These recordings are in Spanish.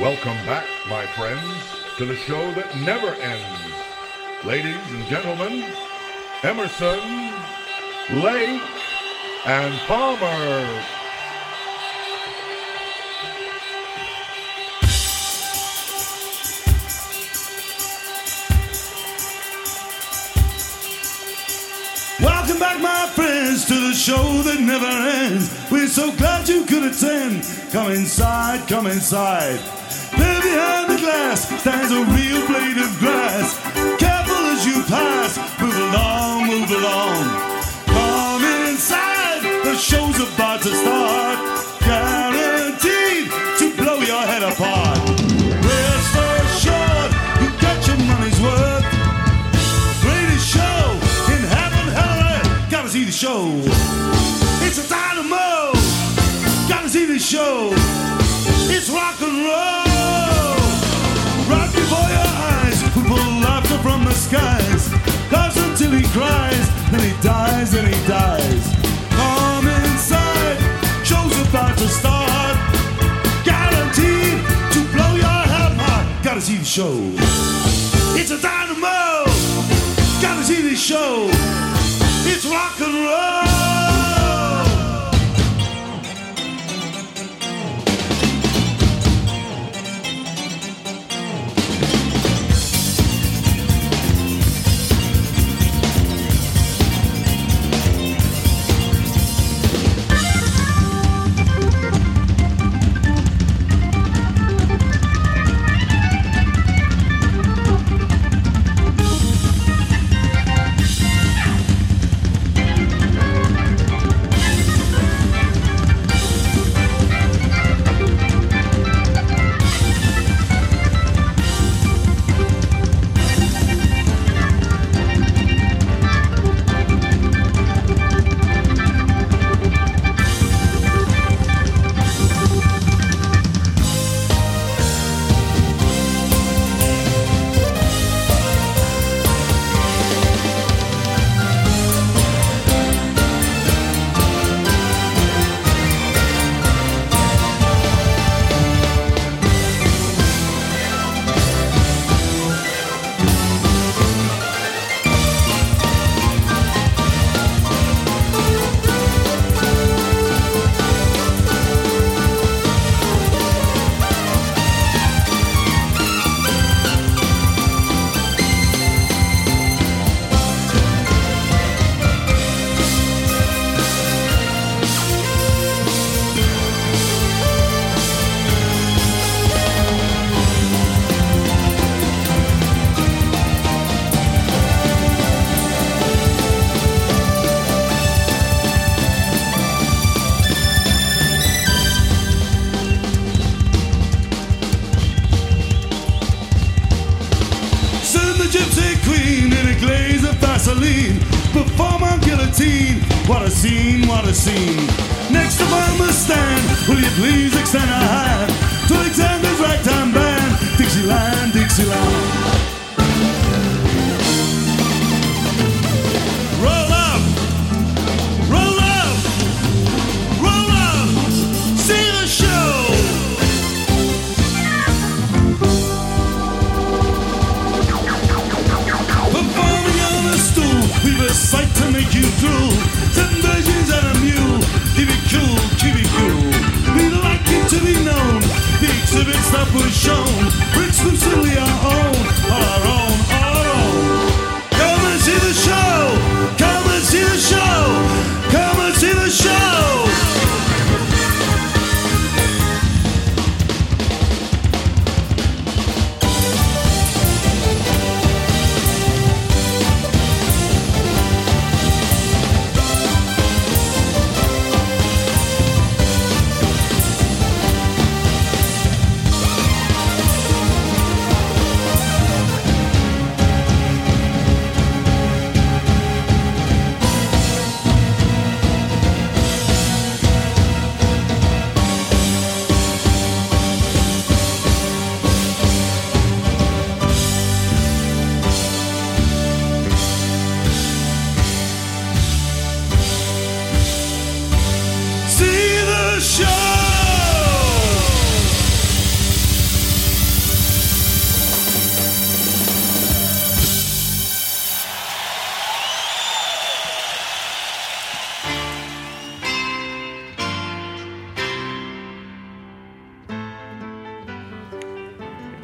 Welcome back, my friends, to the show that never ends. Ladies and gentlemen, Emerson, Lake, and Palmer. Welcome back, my friends, to the show that never ends. We're so glad you could attend. Come inside, come inside. There behind the glass stands a real blade of grass. Careful as you pass. Move along, move along. Come inside. The show's about to start. Guaranteed to blow your head apart. Rest assured, you get your money's worth. Greatest show in heaven, hell, and earth. Gotta see the show. It's a dynamo. Gotta see the show. It's rock and roll. From the skies. Laughs until he cries, then he dies, then he dies. Come inside, show's about to start. Guaranteed to blow your head apart. Gotta see the show. It's a dynamo. Gotta see the show. It's rock and roll. A scene. Next to my stand, will you please extend a hand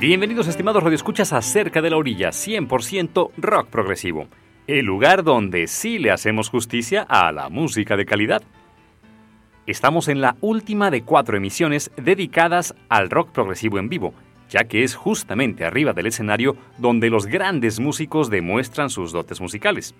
Bienvenidos estimados radioescuchas a Cerca de la Orilla, 100% rock progresivo, el lugar donde sí le hacemos justicia a la música de calidad. Estamos en la última de cuatro emisiones dedicadas al rock progresivo en vivo, ya que es justamente arriba del escenario donde los grandes músicos demuestran sus dotes musicales.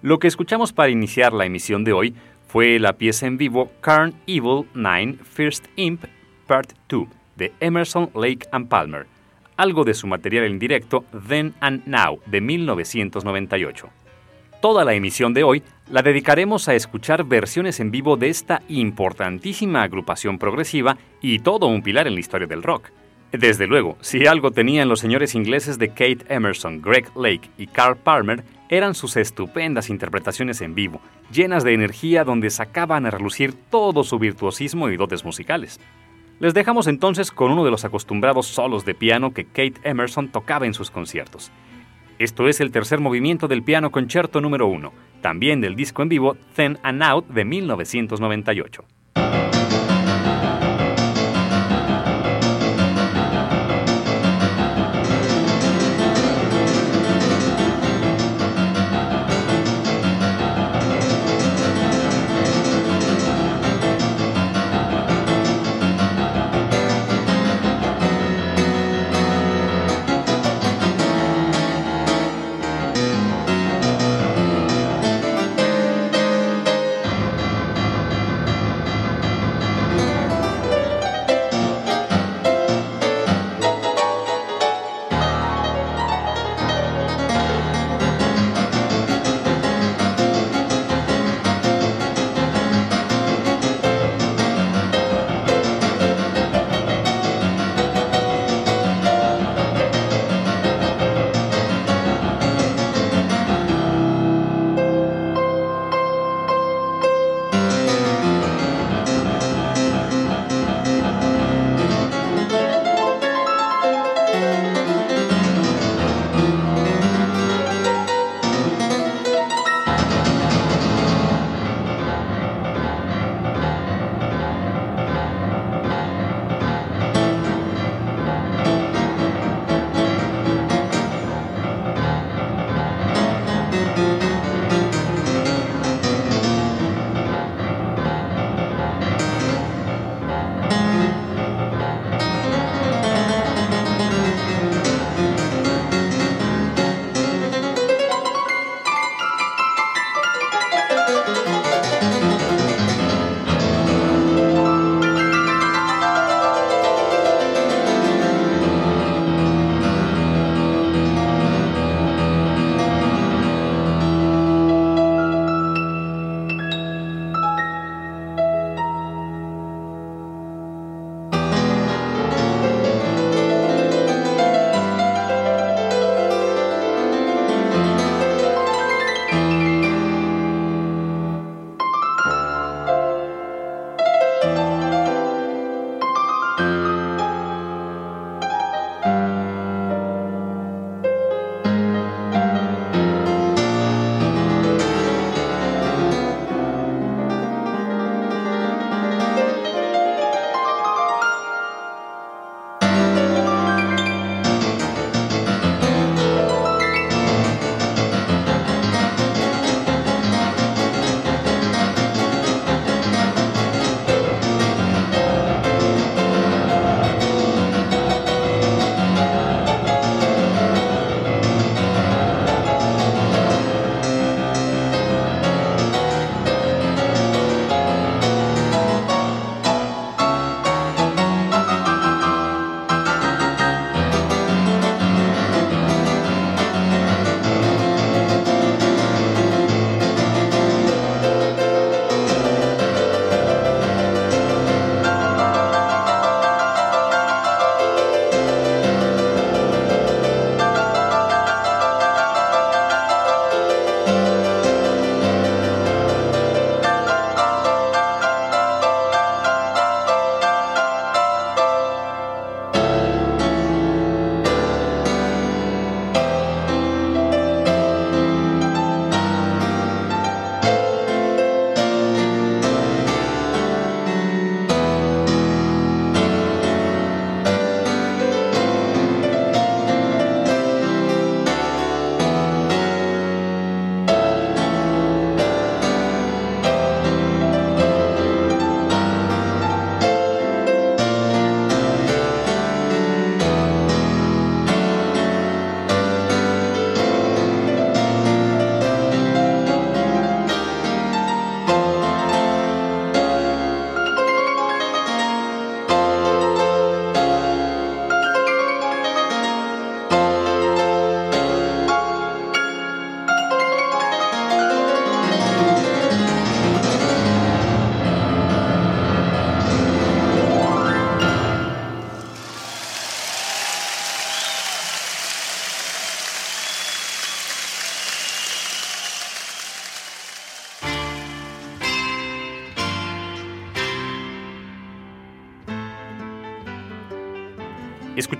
Lo que escuchamos para iniciar la emisión de hoy fue la pieza en vivo Carn Evil 9 First Imp Part 2 de Emerson, Lake and Palmer, algo de su material en directo Then and Now de 1998. Toda la emisión de hoy la dedicaremos a escuchar versiones en vivo de esta importantísima agrupación progresiva y todo un pilar en la historia del rock. Desde luego, si algo tenían los señores ingleses de Kate Emerson, Greg Lake y Carl Palmer, eran sus estupendas interpretaciones en vivo, llenas de energía donde sacaban a relucir todo su virtuosismo y dotes musicales. Les dejamos entonces con uno de los acostumbrados solos de piano que Kate Emerson tocaba en sus conciertos. Esto es el tercer movimiento del piano concierto número 1, también del disco en vivo Then and Out de 1998.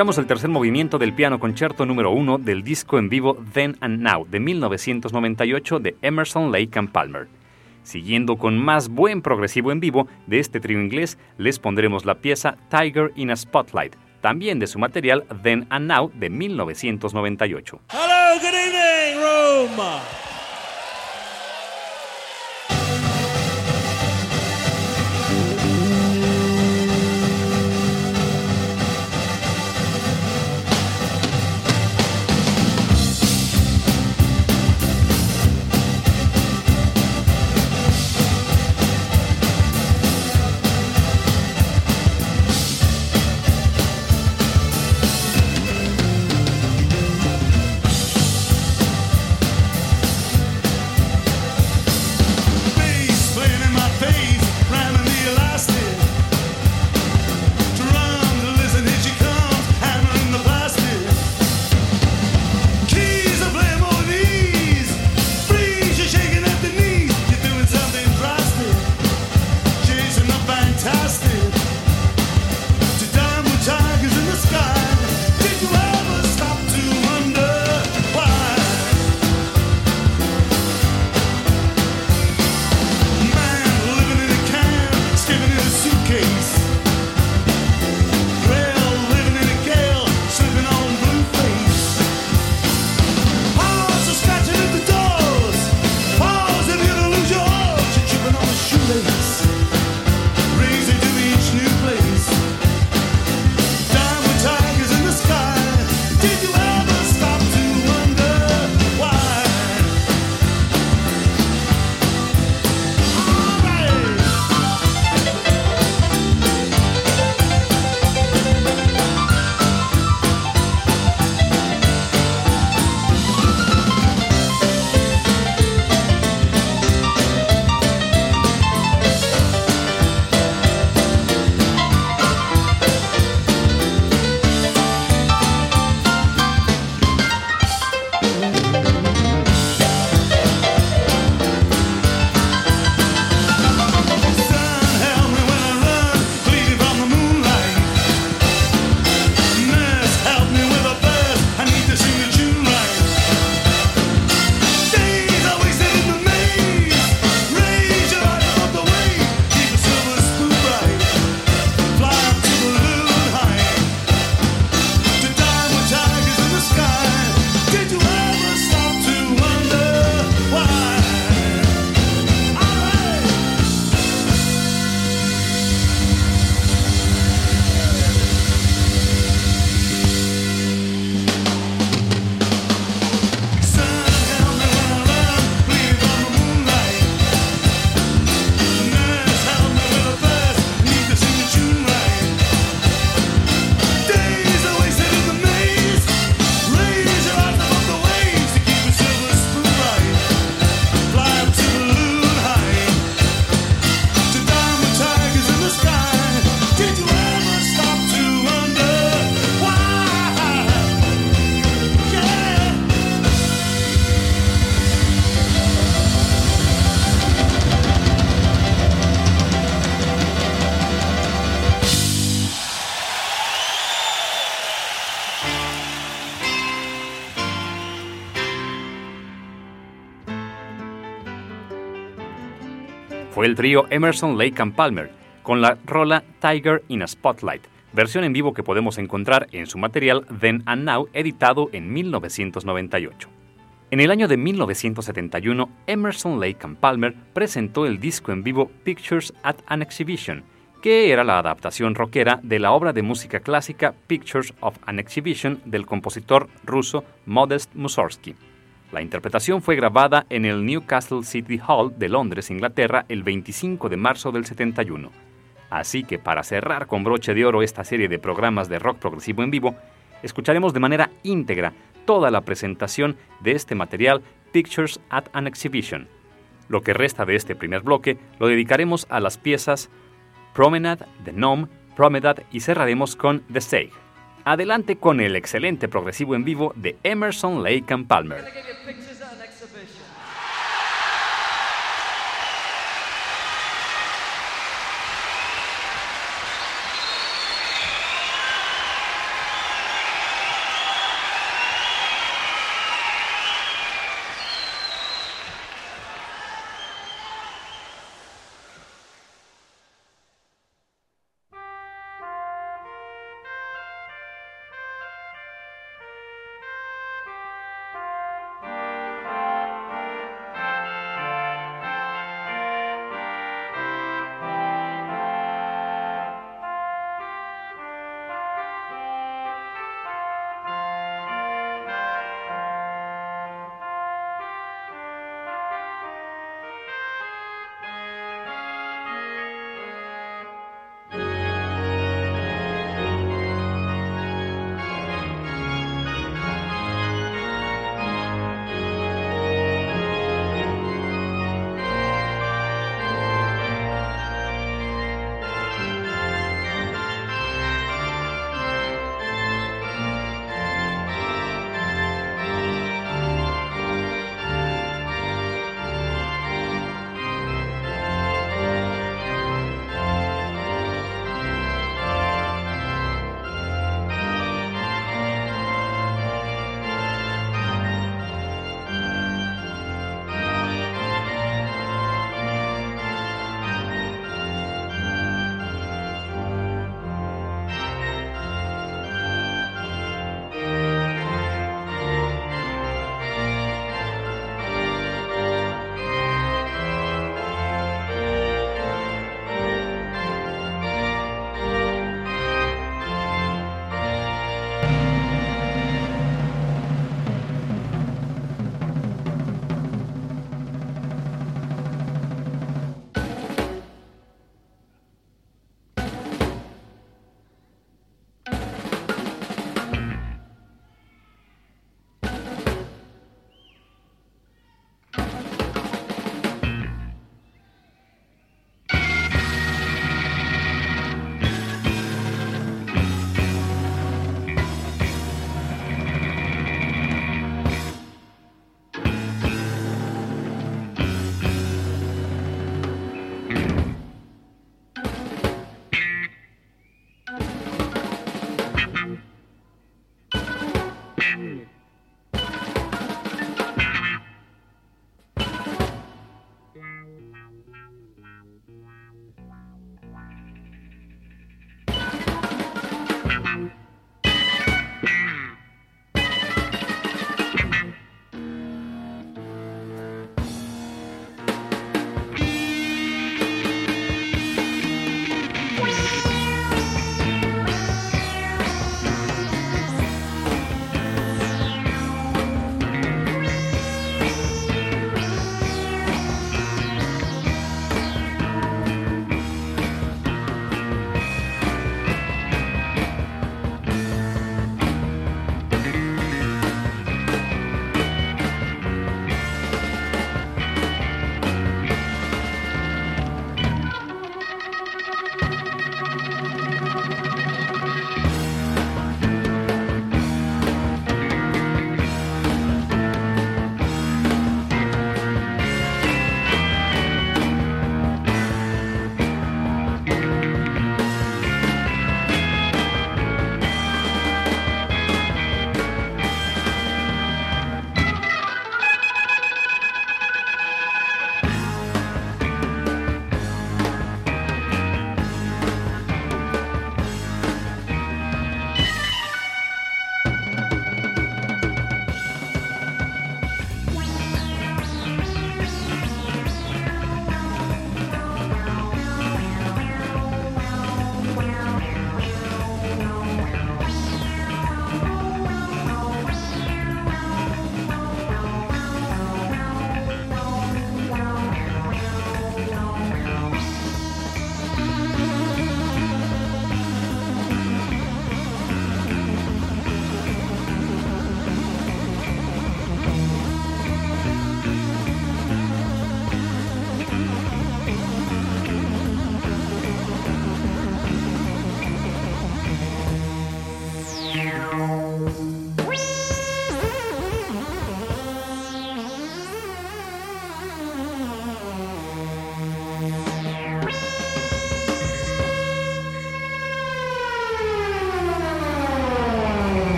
Escuchamos el tercer movimiento del piano concierto número uno del disco en vivo Then and Now de 1998 de Emerson, Lake and Palmer. Siguiendo con más buen progresivo en vivo de este trío inglés, les pondremos la pieza Tiger in a Spotlight, también de su material Then and Now de 1998. Hello, good evening, Rome. Trío Emerson, Lake and Palmer, con la rola Tiger in a Spotlight, versión en vivo que podemos encontrar en su material Then and Now, editado en 1998. En el año de 1971, Emerson, Lake and Palmer presentó el disco en vivo Pictures at an Exhibition, que era la adaptación rockera de la obra de música clásica Pictures of an Exhibition del compositor ruso Modest Mussorgsky. La interpretación fue grabada en el Newcastle City Hall de Londres, Inglaterra, el 25 de marzo del 71. Así que para cerrar con broche de oro esta serie de programas de rock progresivo en vivo, escucharemos de manera íntegra toda la presentación de este material Pictures at an Exhibition. Lo que resta de este primer bloque lo dedicaremos a las piezas Promenade, The Gnome, Promenade y cerraremos con The Sage. Adelante con el excelente progresivo en vivo de Emerson, Lake and Palmer.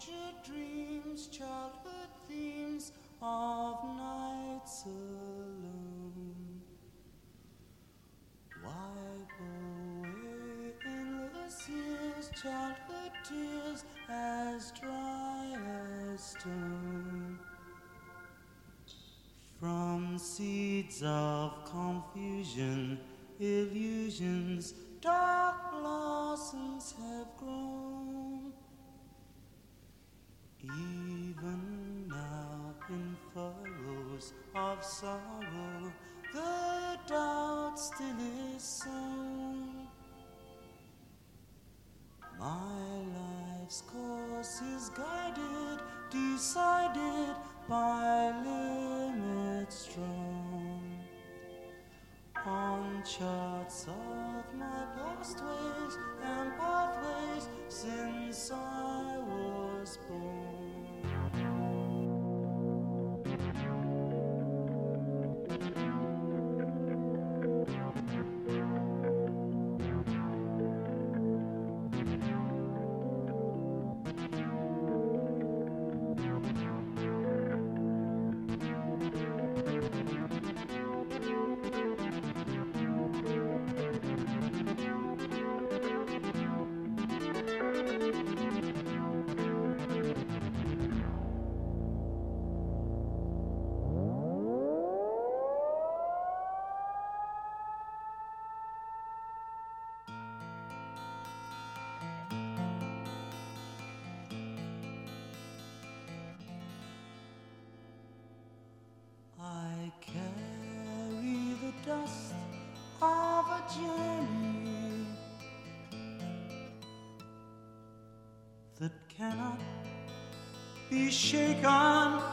tortured dreams, childhood themes of nights alone. Wipe away endless years, childhood tears as dry as stone. From seeds of confusion, illusions, dark. Sorrow, the doubt still is sown. My life's course is guided, decided by limits drawn on charts of my past ways and pathways since I be shaken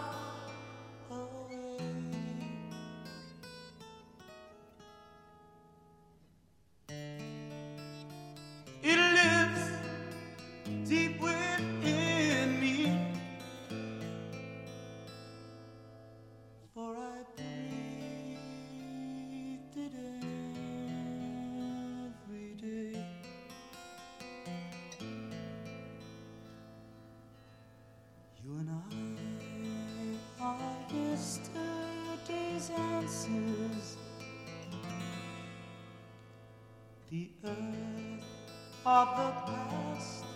You and I are yesterday's answers. The earth of the past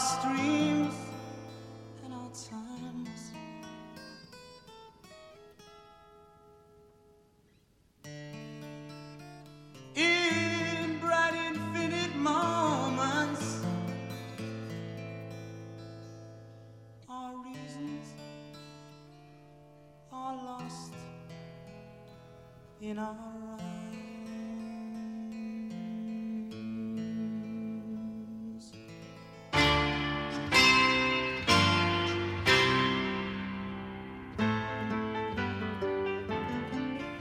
stream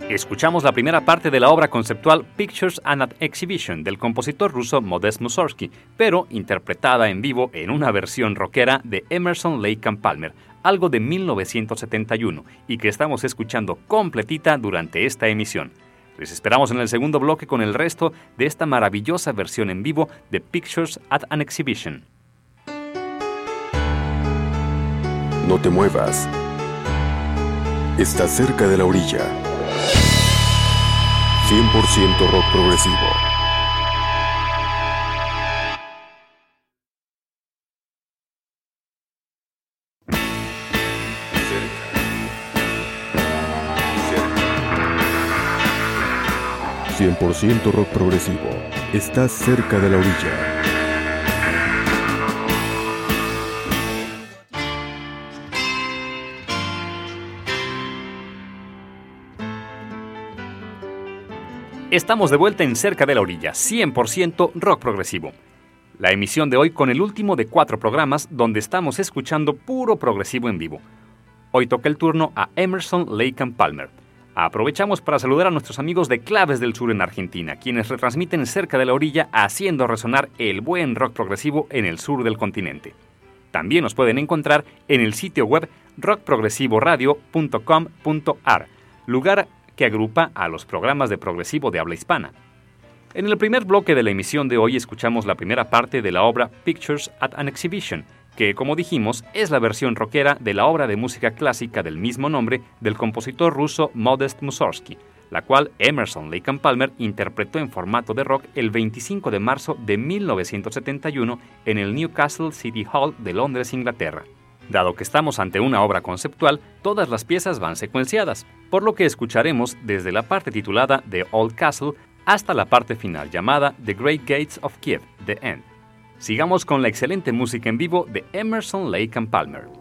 Escuchamos la primera parte de la obra conceptual Pictures and an Exhibition del compositor ruso Modest Mussorgsky, pero interpretada en vivo en una versión rockera de Emerson Lake and Palmer, algo de 1971, y que estamos escuchando completita durante esta emisión. Les esperamos en el segundo bloque con el resto de esta maravillosa versión en vivo de Pictures at an Exhibition. No te muevas. Estás cerca de la orilla. 100% rock progresivo. Cerca. 100% rock progresivo. Estás cerca de la orilla. Estamos de vuelta en Cerca de la Orilla, 100% rock progresivo. La emisión de hoy con el último de cuatro programas donde estamos escuchando puro progresivo en vivo. Hoy toca el turno a Emerson, Lake and Palmer. Aprovechamos para saludar a nuestros amigos de Claves del Sur en Argentina, quienes retransmiten cerca de la orilla haciendo resonar el buen rock progresivo en el sur del continente. También nos pueden encontrar en el sitio web rockprogresivoradio.com.ar, lugar que agrupa a los programas de progresivo de habla hispana. En el primer bloque de la emisión de hoy escuchamos la primera parte de la obra Pictures at an Exhibition, que, como dijimos, es la versión rockera de la obra de música clásica del mismo nombre del compositor ruso Modest Mussorgsky, la cual Emerson Lake and Palmer interpretó en formato de rock el 25 de marzo de 1971 en el Newcastle City Hall de Londres, Inglaterra. Dado que estamos ante una obra conceptual, todas las piezas van secuenciadas, por lo que escucharemos desde la parte titulada The Old Castle hasta la parte final llamada The Great Gates of Kiev, The End. Sigamos con la excelente música en vivo de Emerson Lake and Palmer.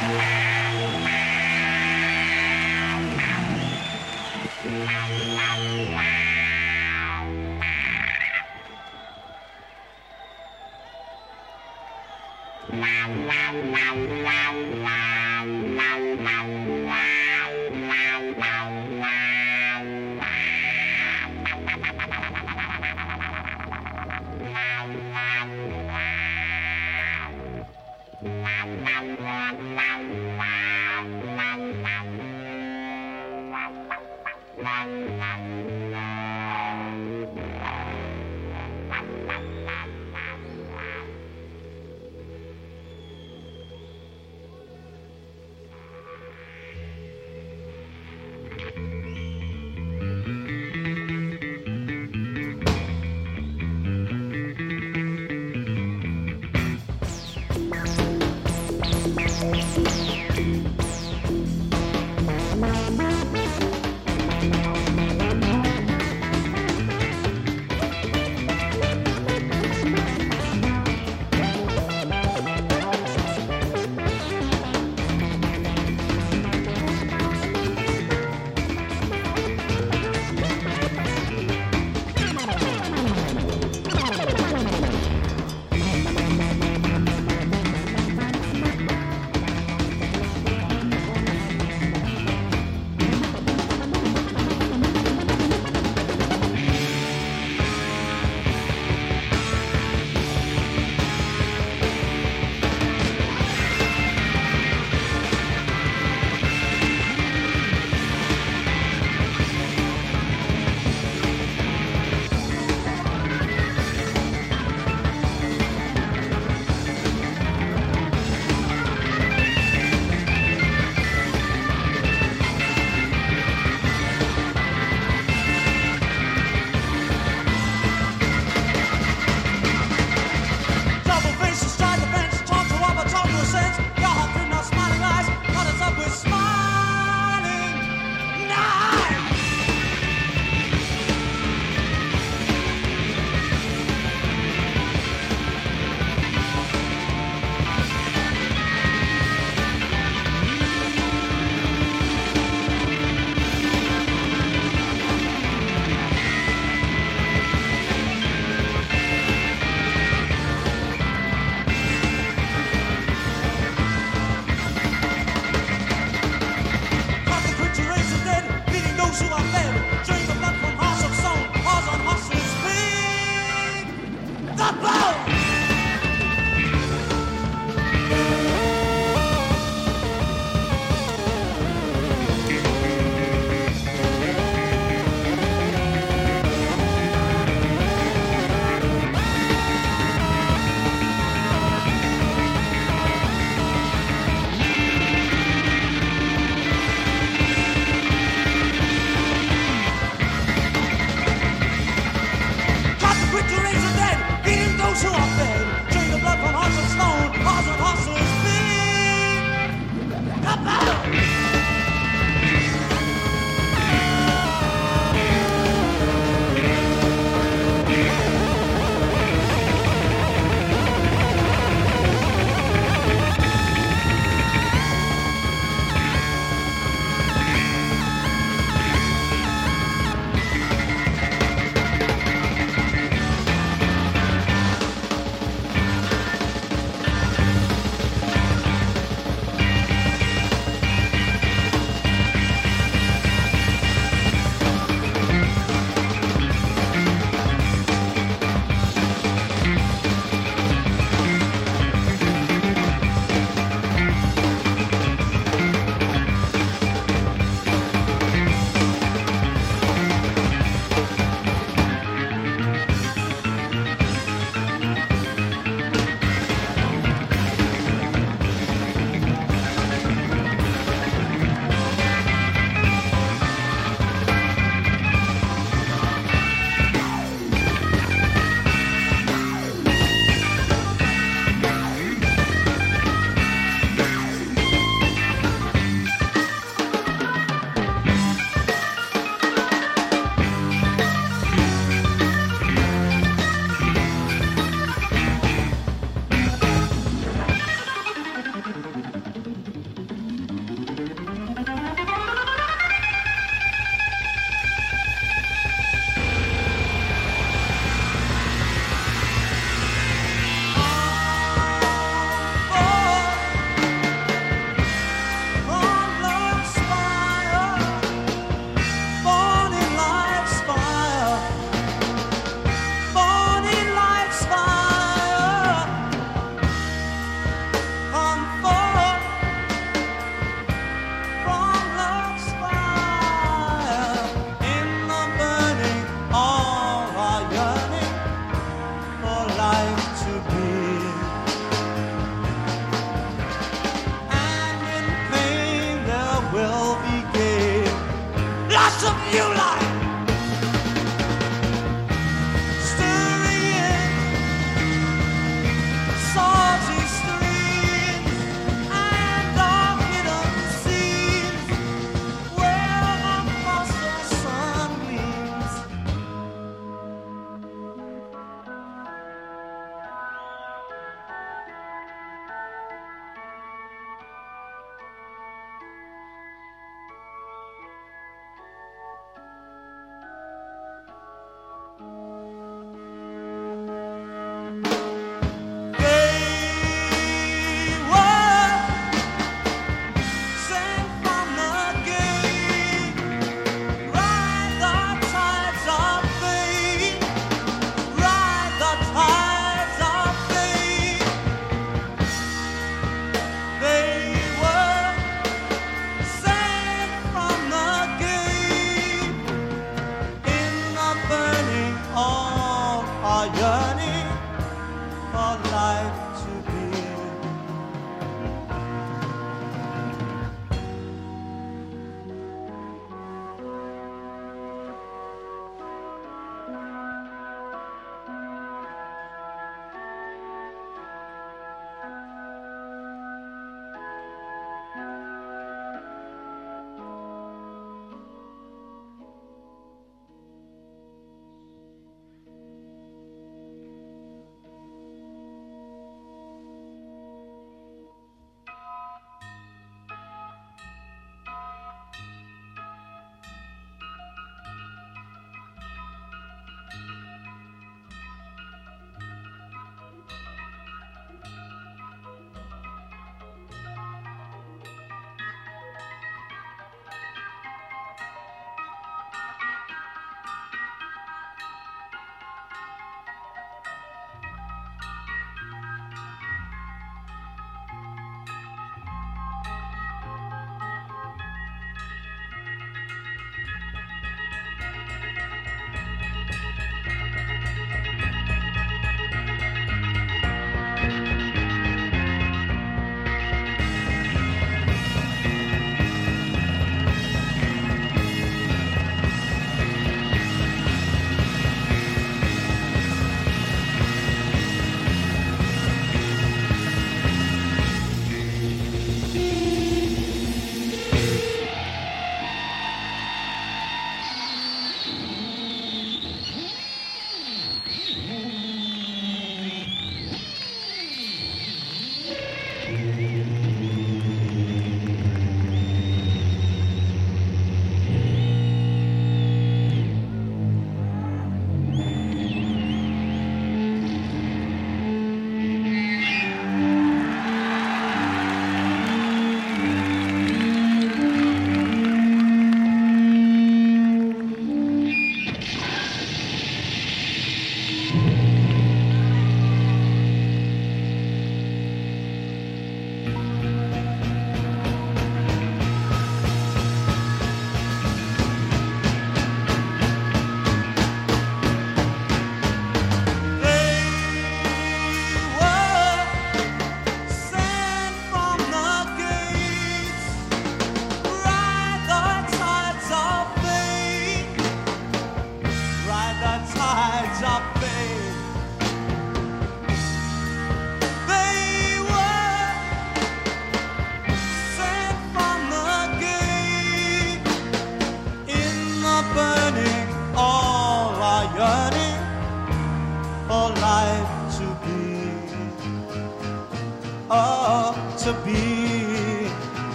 Yeah.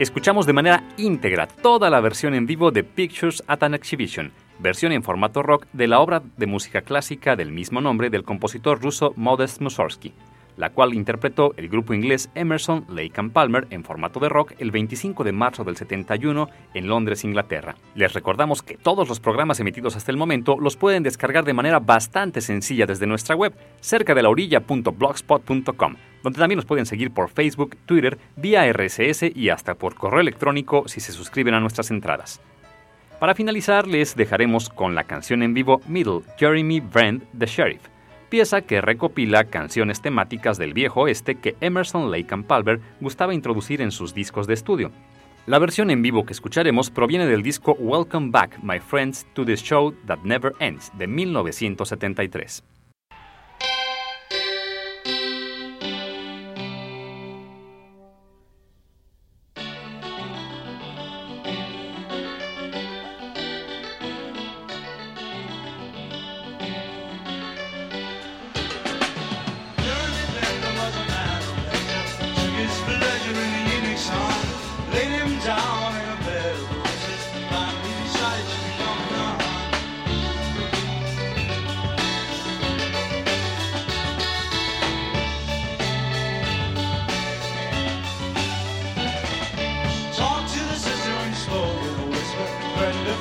Escuchamos de manera íntegra toda la versión en vivo de Pictures at an Exhibition, versión en formato rock de la obra de música clásica del mismo nombre del compositor ruso Modest Mussorgsky la cual interpretó el grupo inglés Emerson, Lake and Palmer en formato de rock el 25 de marzo del 71 en Londres, Inglaterra. Les recordamos que todos los programas emitidos hasta el momento los pueden descargar de manera bastante sencilla desde nuestra web, cerca de la orilla.blogspot.com, donde también nos pueden seguir por Facebook, Twitter, vía RSS y hasta por correo electrónico si se suscriben a nuestras entradas. Para finalizar, les dejaremos con la canción en vivo Middle, Jeremy Brand, The Sheriff, pieza que recopila canciones temáticas del viejo oeste que Emerson Lake and Palmer gustaba introducir en sus discos de estudio. La versión en vivo que escucharemos proviene del disco Welcome Back, My Friends, to the Show That Never Ends de 1973.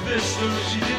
this, she did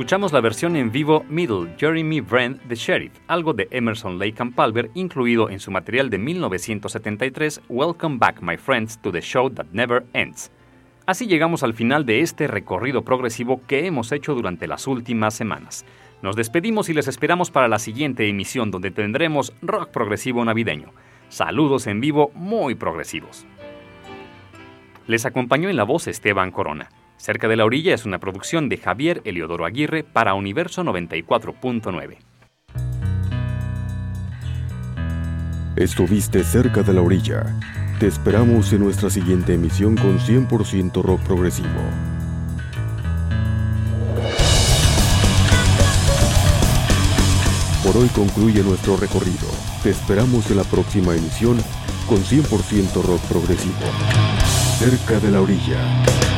Escuchamos la versión en vivo Middle Jeremy Brent The Sheriff, algo de Emerson Lake and Palmer incluido en su material de 1973 Welcome Back My Friends to the Show That Never Ends. Así llegamos al final de este recorrido progresivo que hemos hecho durante las últimas semanas. Nos despedimos y les esperamos para la siguiente emisión donde tendremos rock progresivo navideño. Saludos en vivo muy progresivos. Les acompañó en la voz Esteban Corona. Cerca de la orilla es una producción de Javier Eliodoro Aguirre para Universo 94.9. Estuviste cerca de la orilla. Te esperamos en nuestra siguiente emisión con 100% rock progresivo. Por hoy concluye nuestro recorrido. Te esperamos en la próxima emisión con 100% rock progresivo. Cerca de la orilla.